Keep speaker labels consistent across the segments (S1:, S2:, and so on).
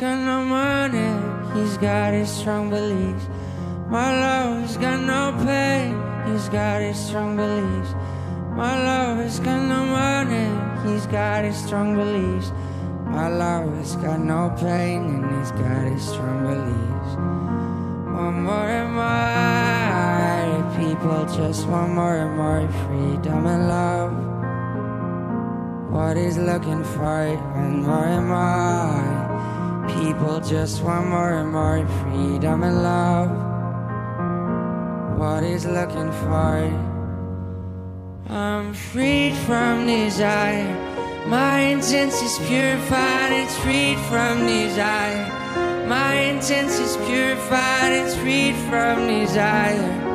S1: got no money, he's got his strong beliefs. My lover's got no pain, he's got his strong beliefs. My lover's got no money, he's got his strong beliefs. My lover's got no pain, and he's got his strong beliefs. One more and more people just want more and more freedom and love. What he's looking for, and more and more people just want more and more freedom and love What is looking for. I'm freed from desire. My intent is purified, it's freed from desire. My intent is purified, it's freed from desire.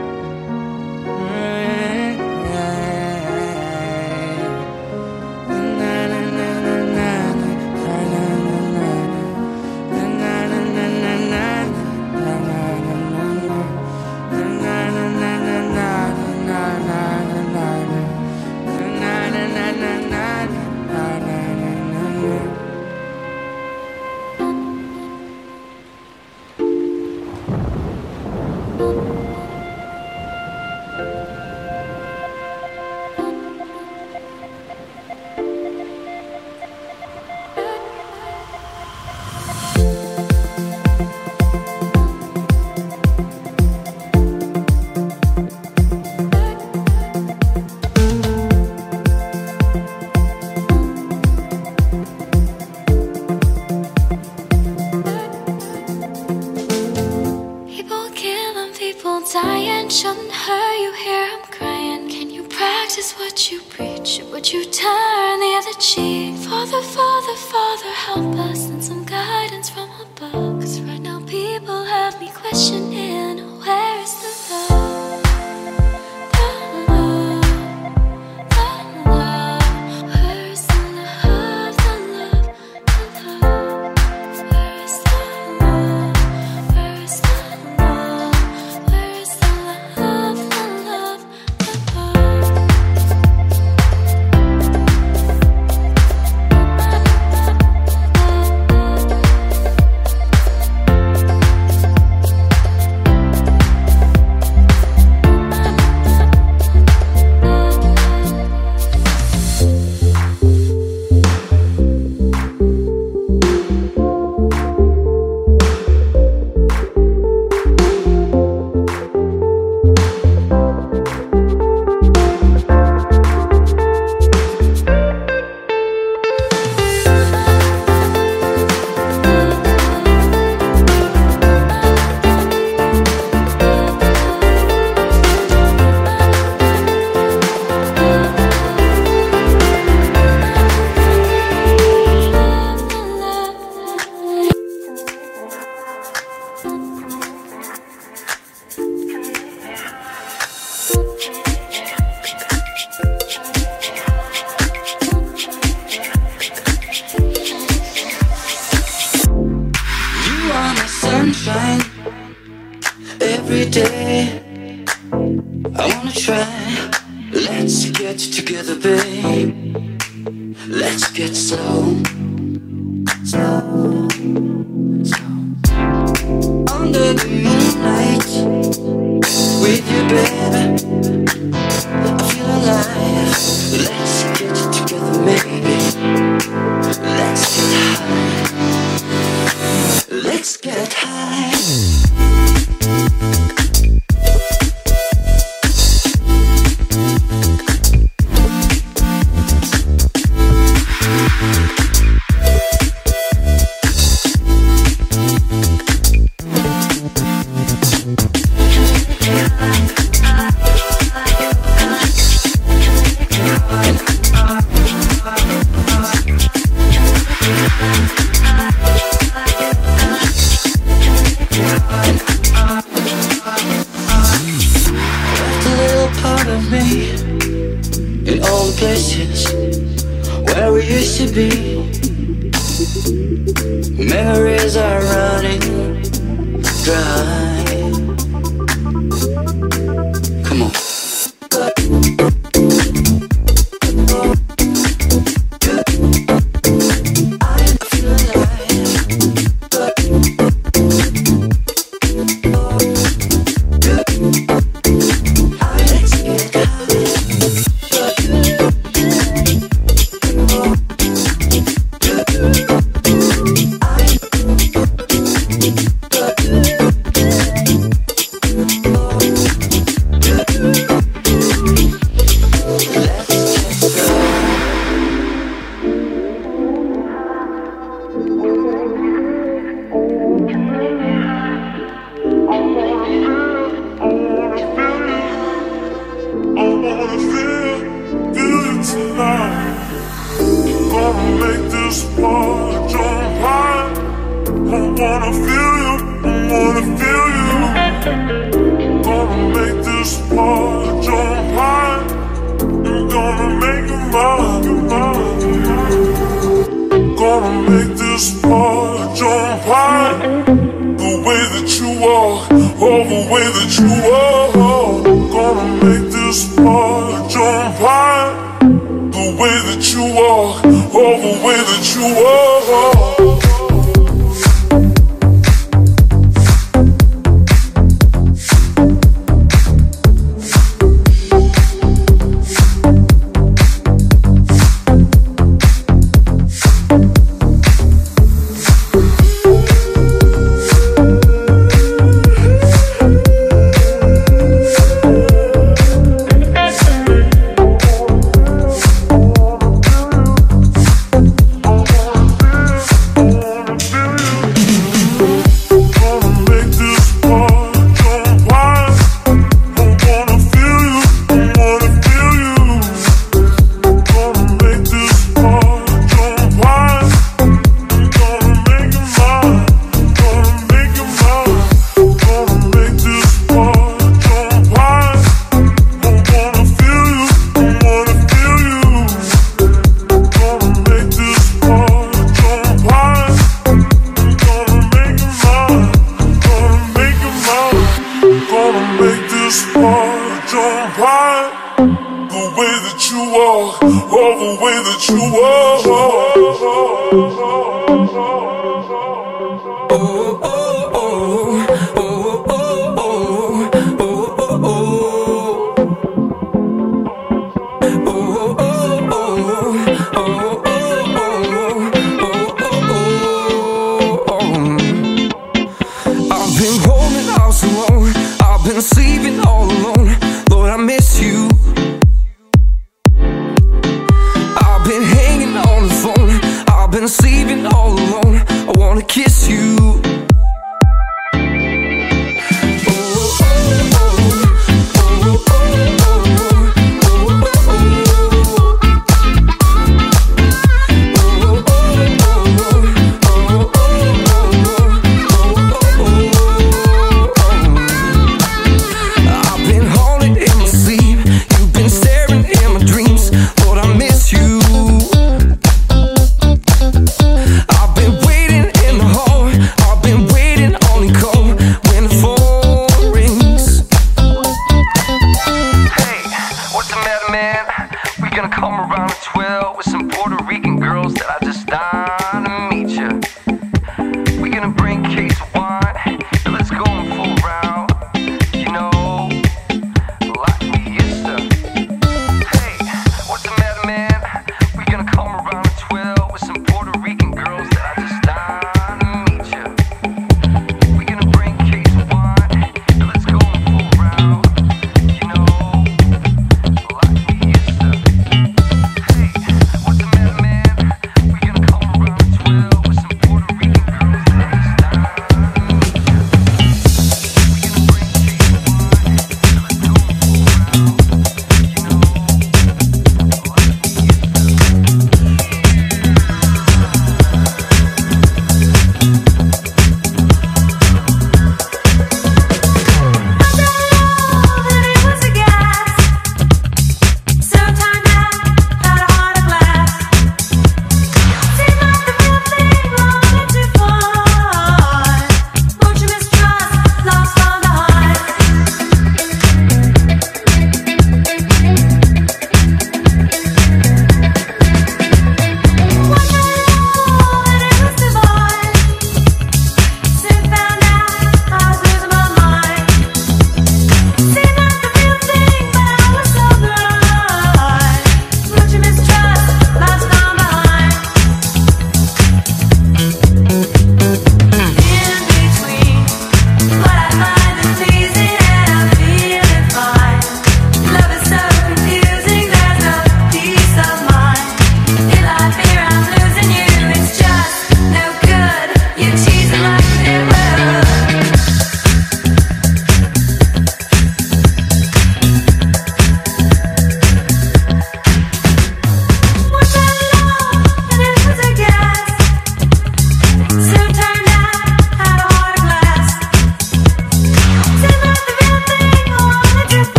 S2: every day. I wanna try. Let's get together, babe. Let's get slow. Slow. Slow. Under the moonlight. With you, babe. I feel alive.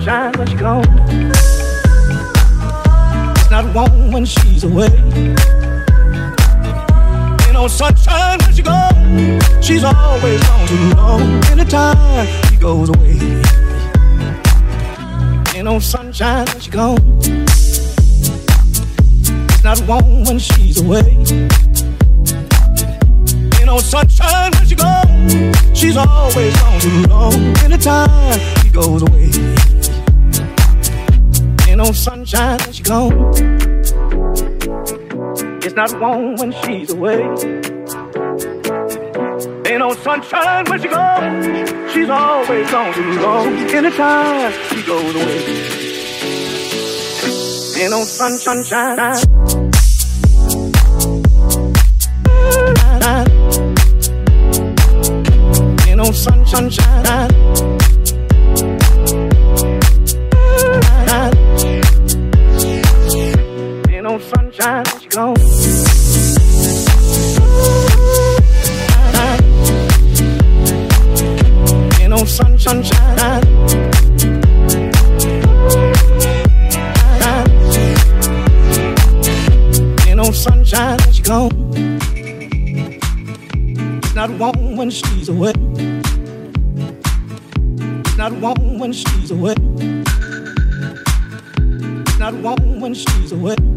S2: Sunshine when she's gone. It's not warm when she's away. Ain't no sunshine when she's gone. She's always gone too long. Anytime she goes away. Ain't no sunshine when she's gone. It's not warm when she's away. No sunshine when she's gone. She's always gone too long. Anytime she goes away. Ain't no sunshine when she's gone. It's not warm when she's away. Ain't no sunshine when she's gone. She's always gone too long. Anytime she goes away. Ain't no sun, sunshine. Ain't no sun, sunshine. When she's away. Not warm when she's away.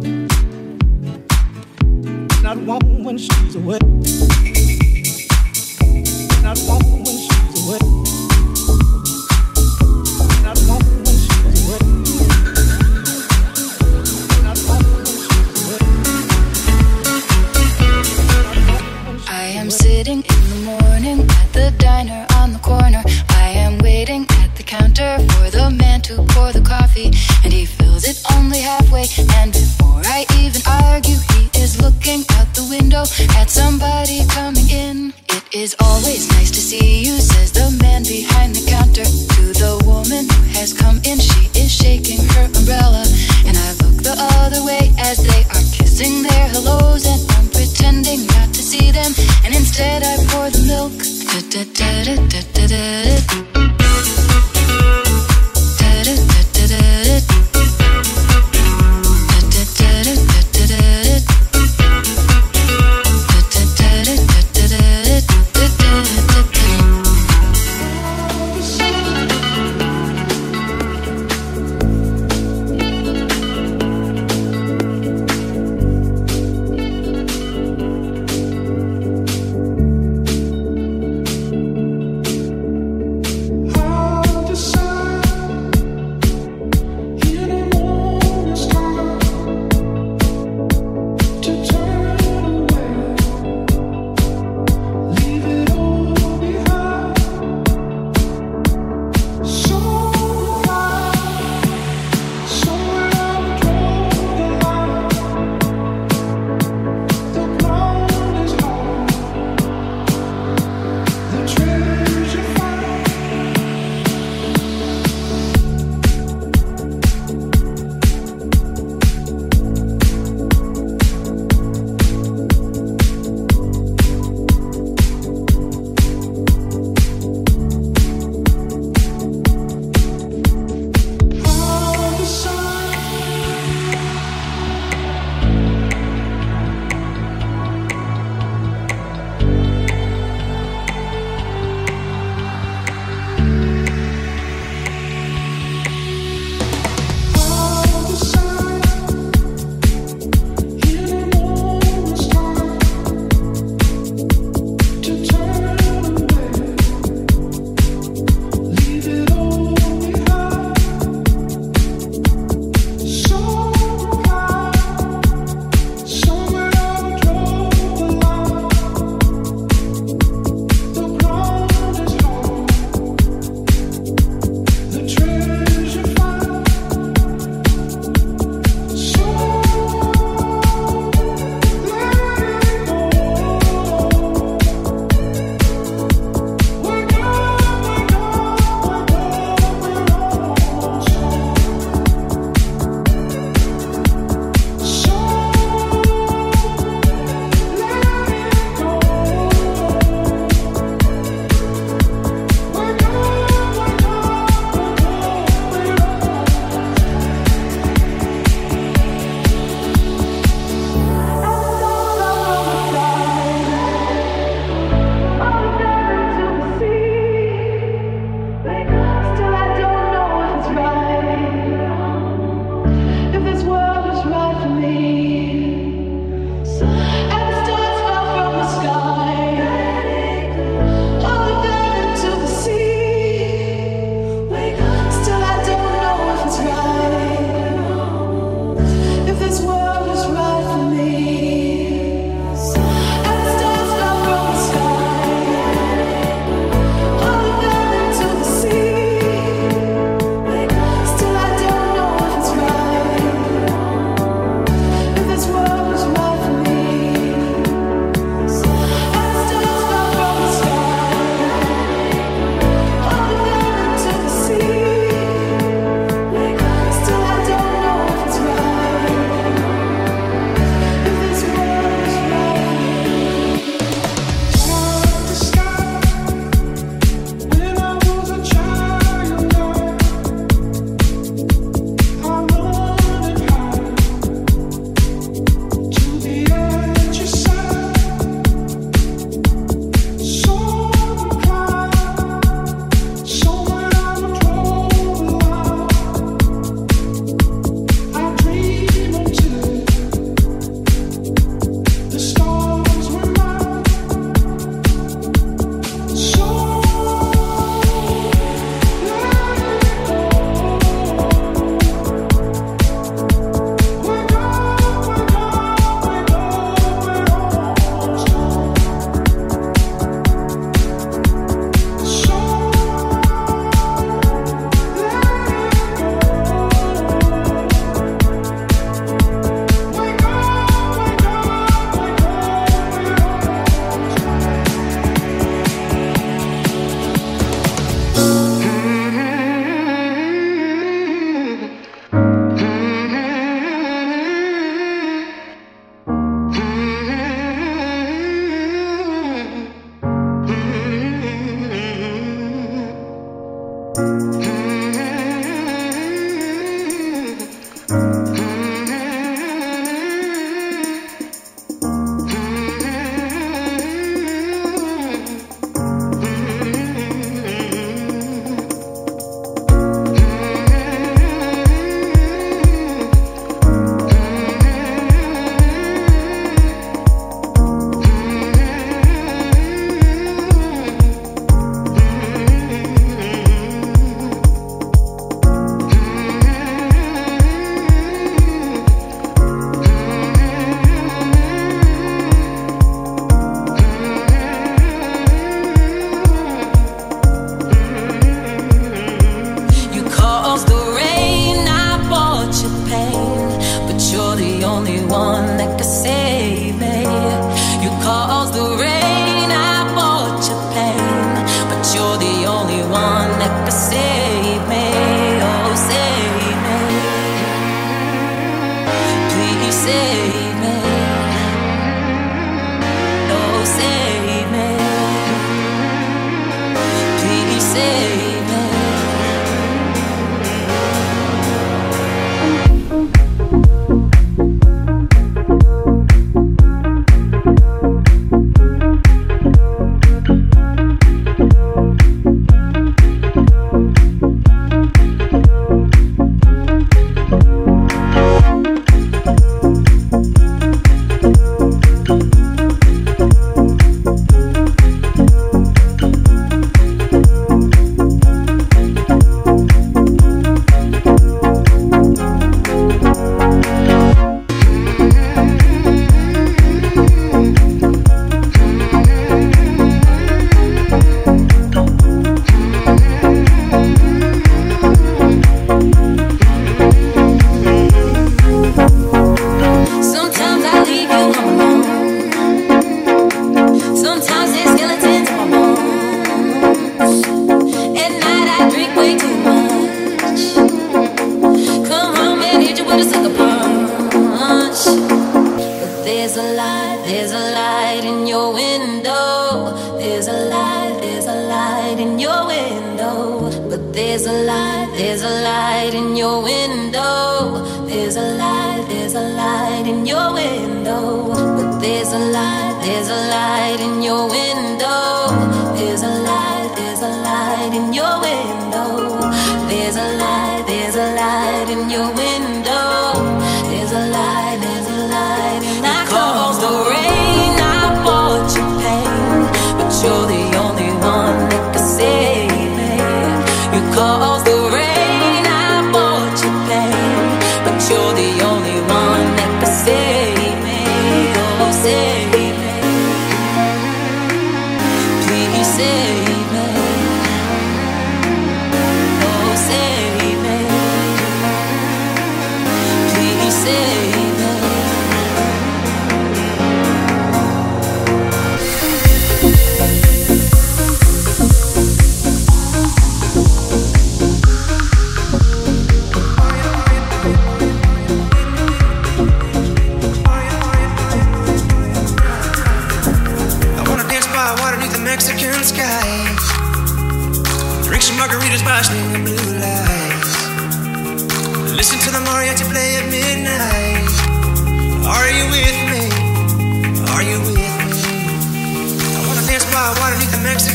S3: There's a light, there's a light in your window. There's a light.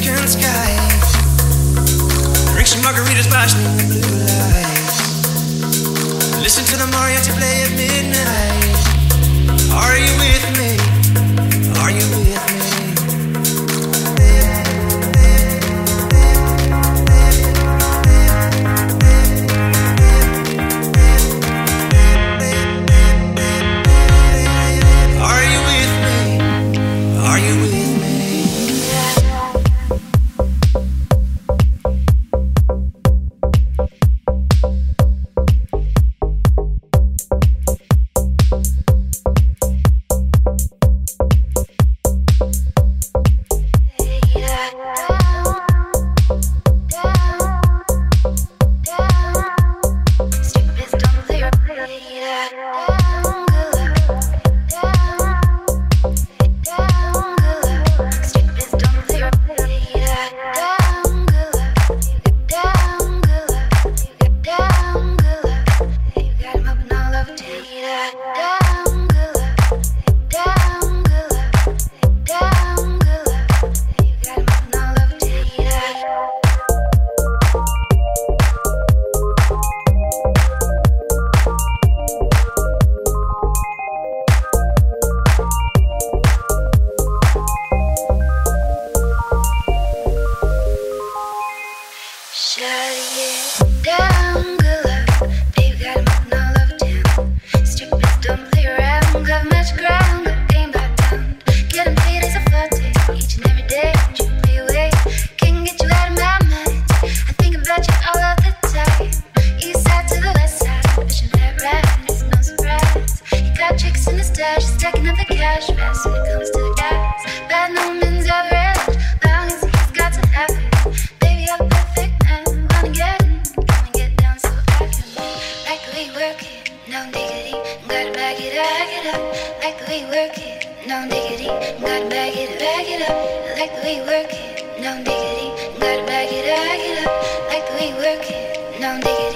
S3: American skies. Drink some margaritas by blue lights. Listen to the mariachi play at midnight. Are you?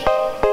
S3: The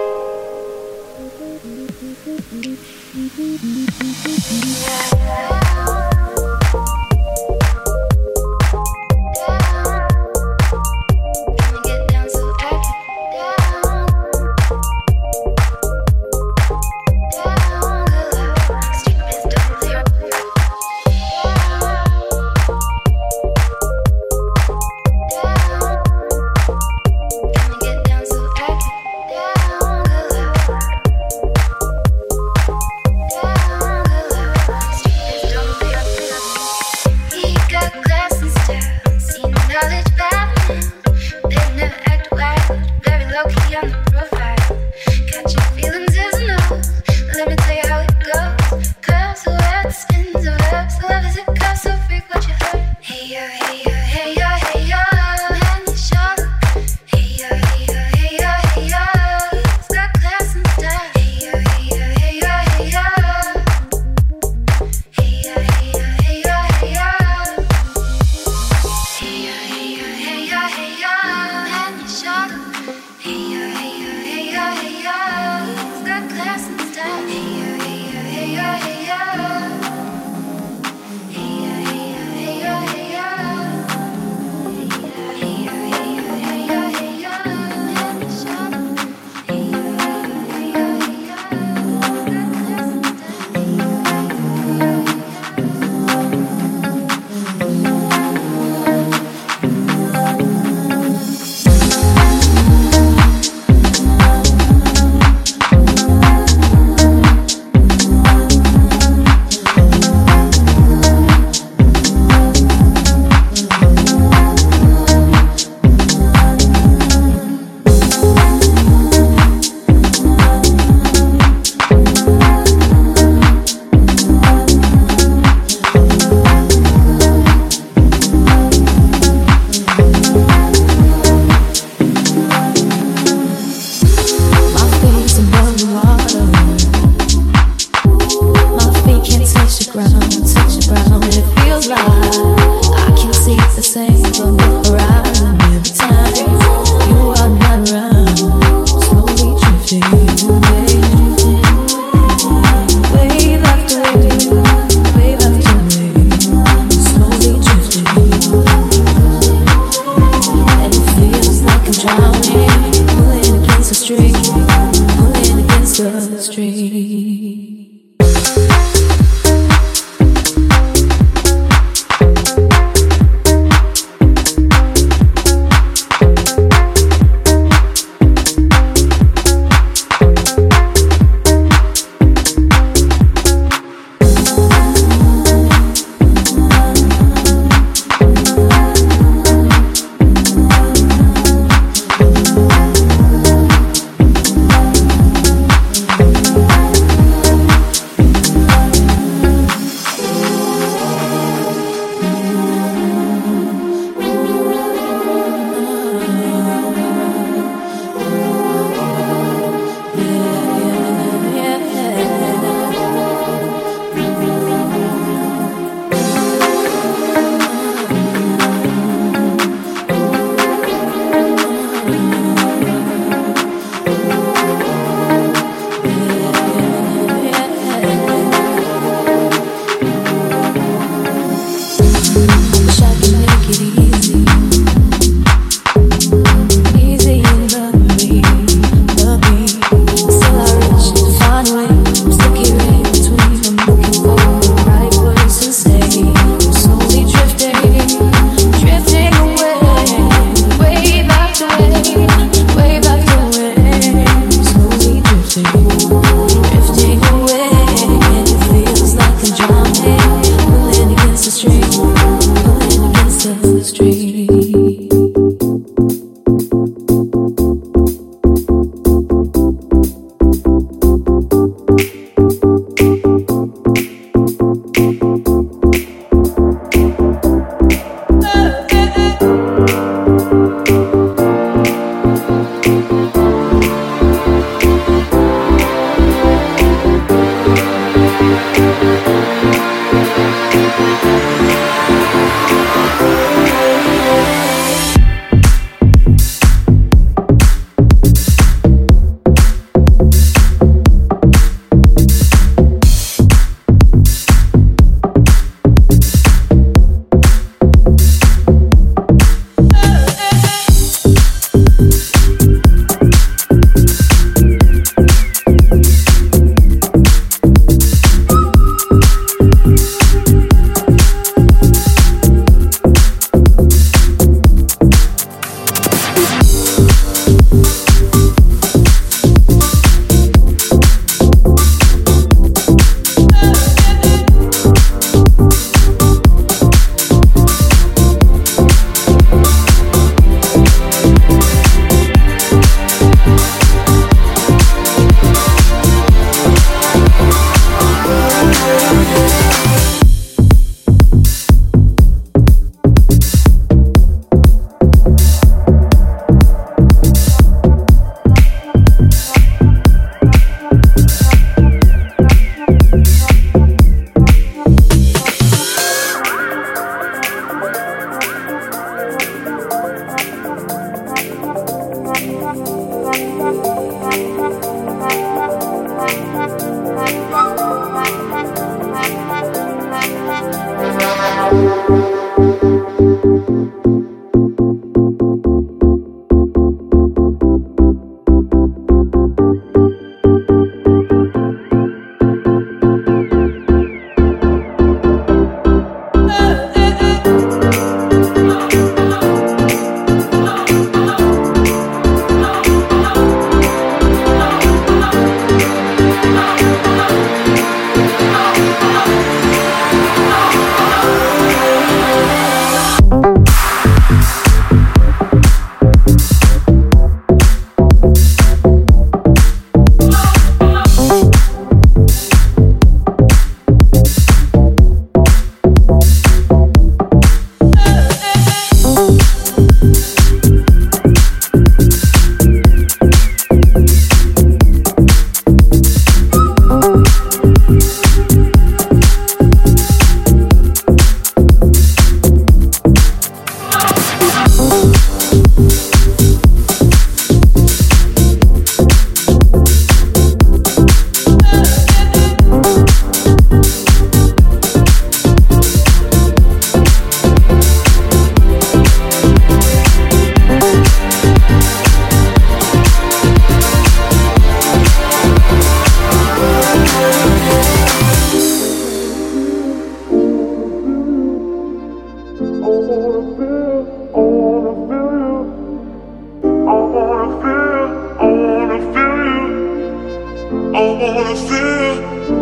S3: wanna feel,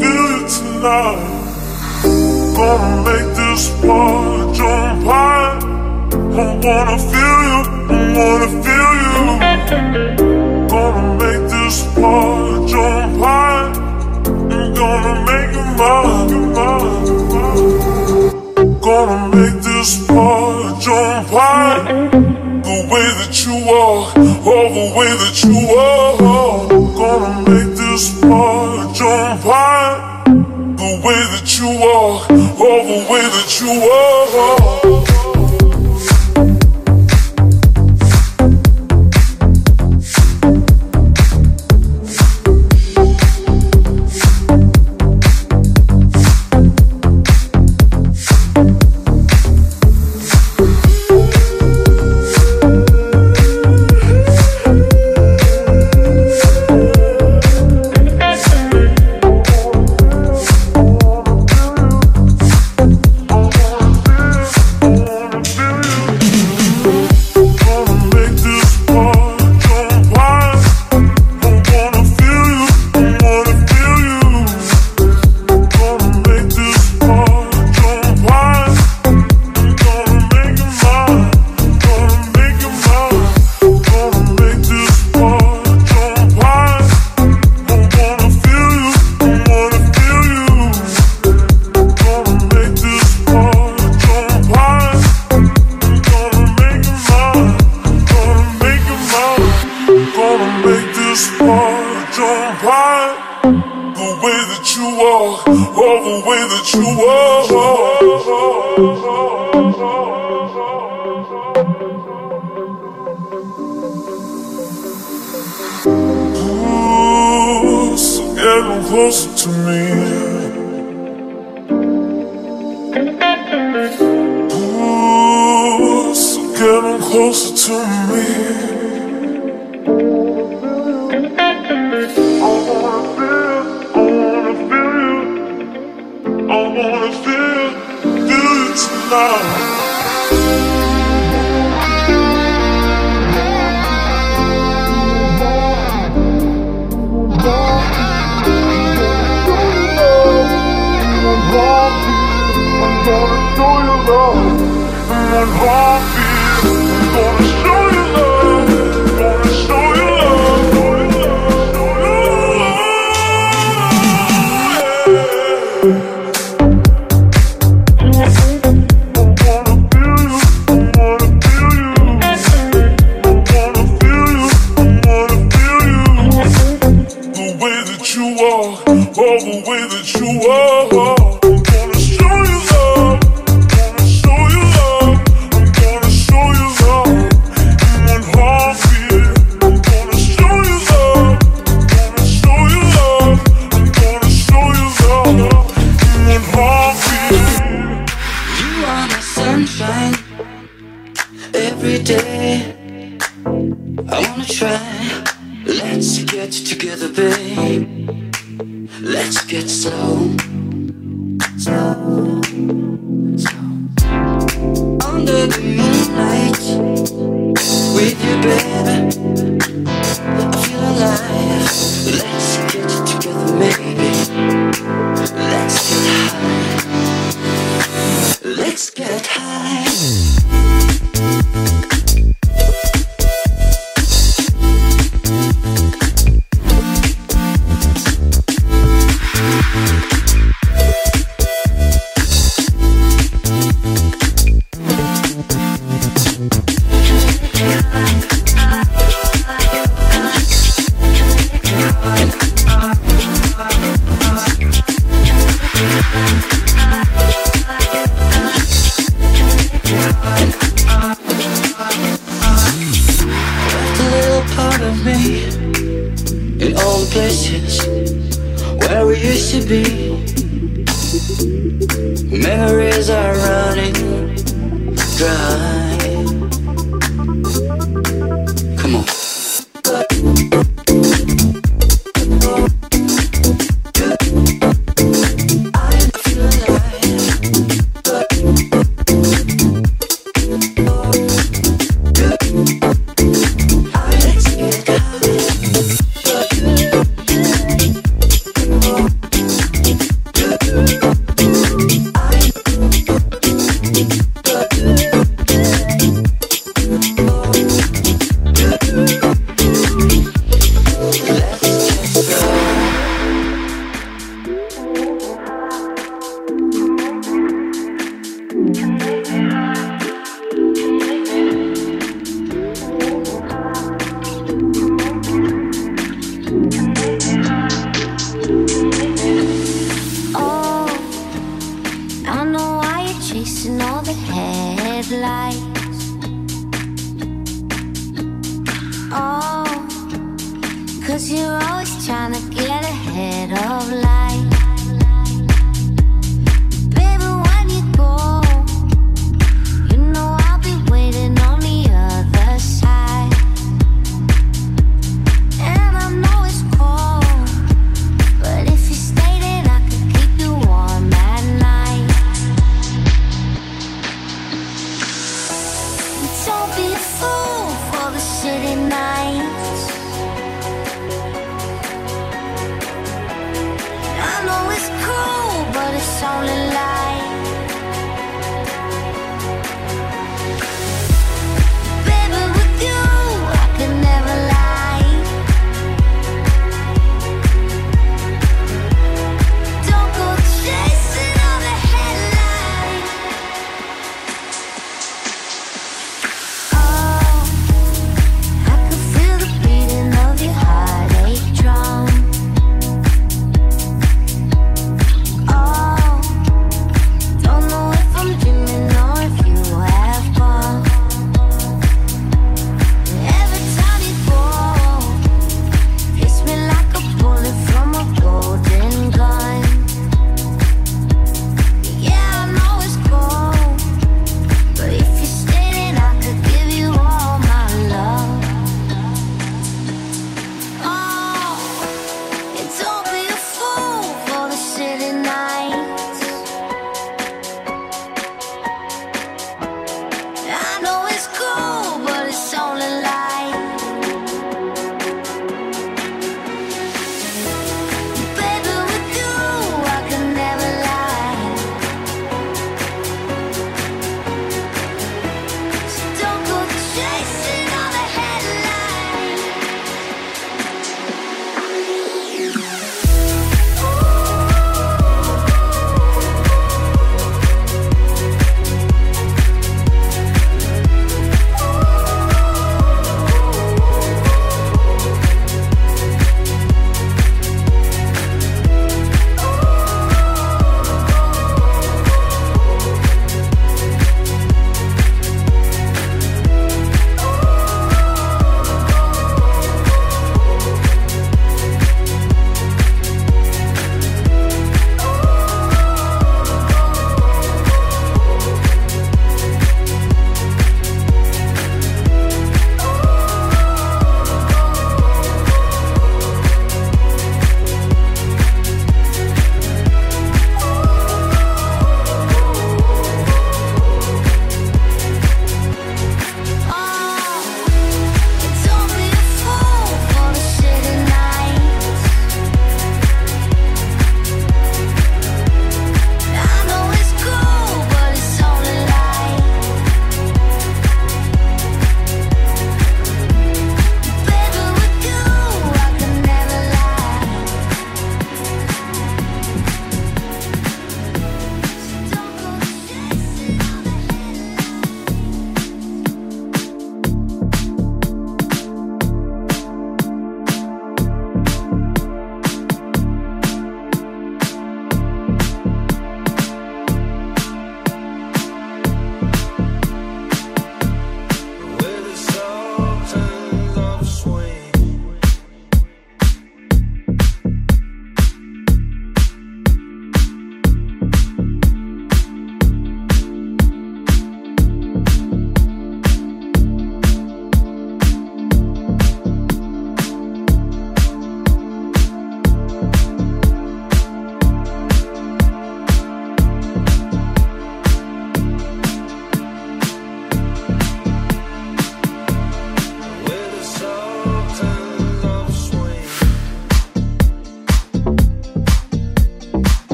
S3: feel it tonight. Gonna make this part jump high. I wanna feel you, I wanna feel you. Gonna make this part jump high. I'm gonna make you mine. Gonna make this part jump high.
S4: The
S1: way that you are, all the way that you are, gonna make just want your high, The way that you walk, oh,
S4: the way that you walk. get closer to me. Ooh, so get closer to me.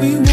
S4: we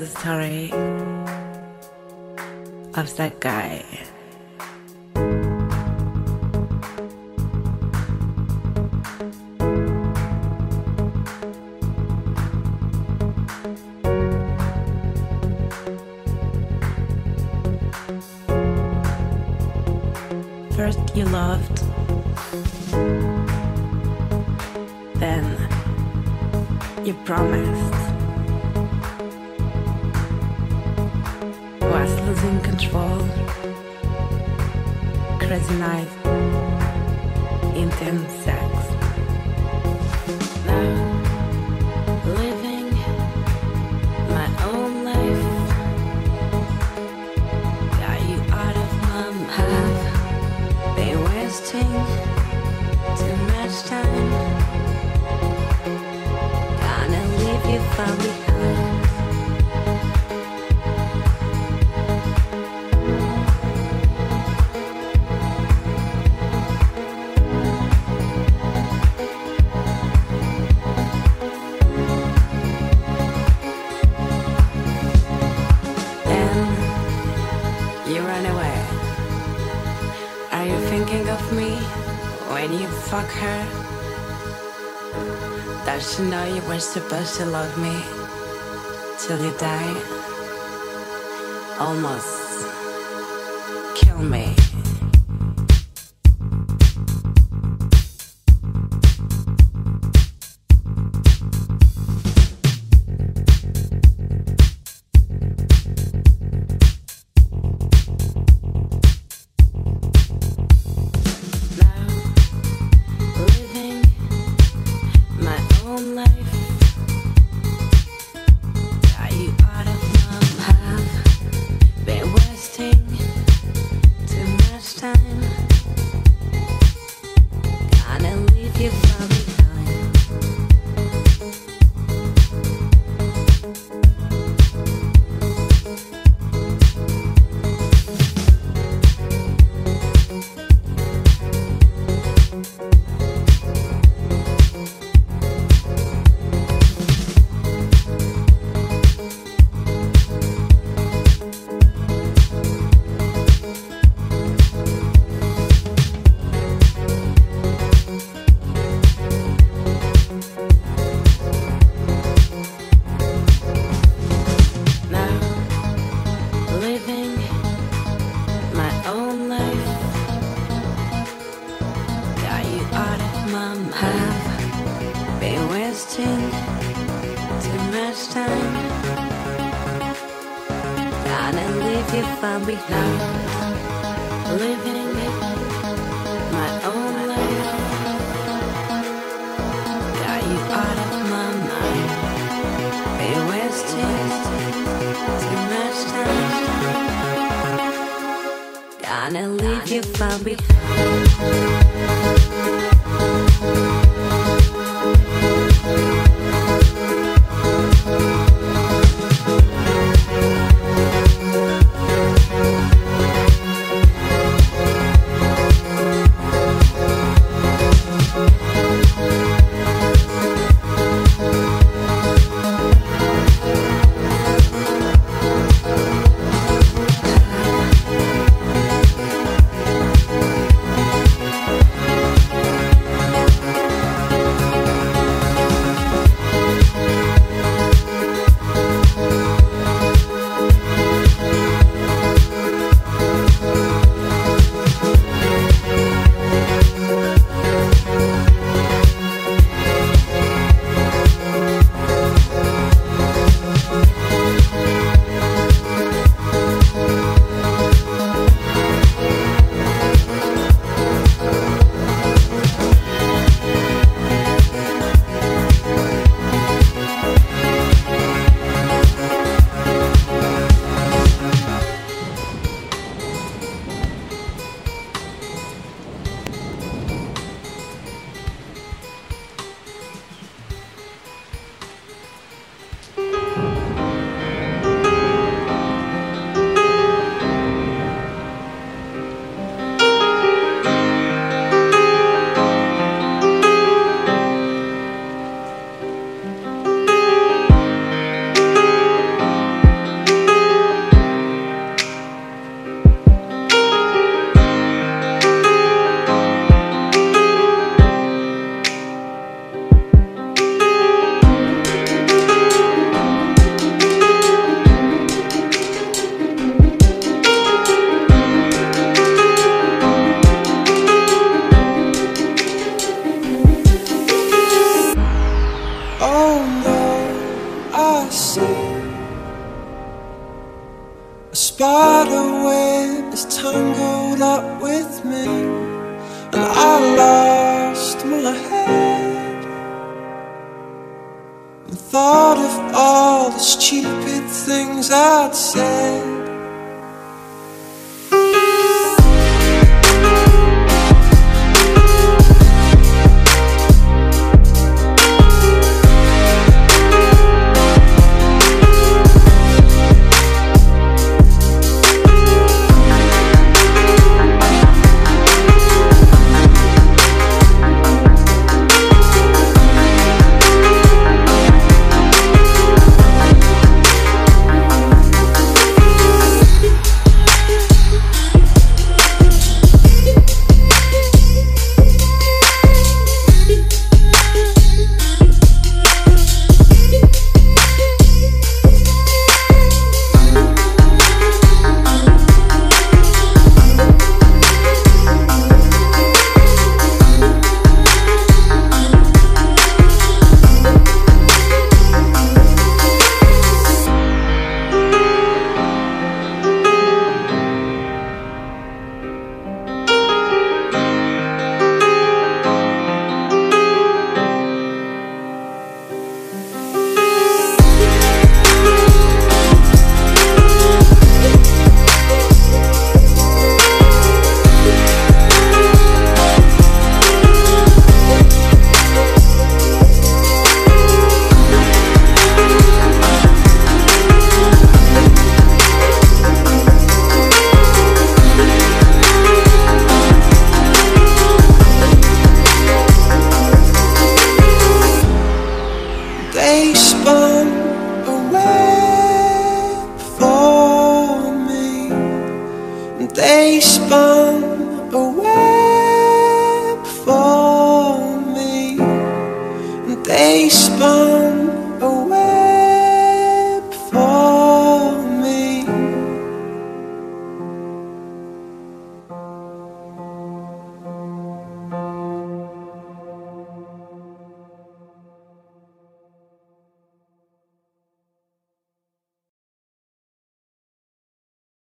S4: me to love me till you die? Almost time.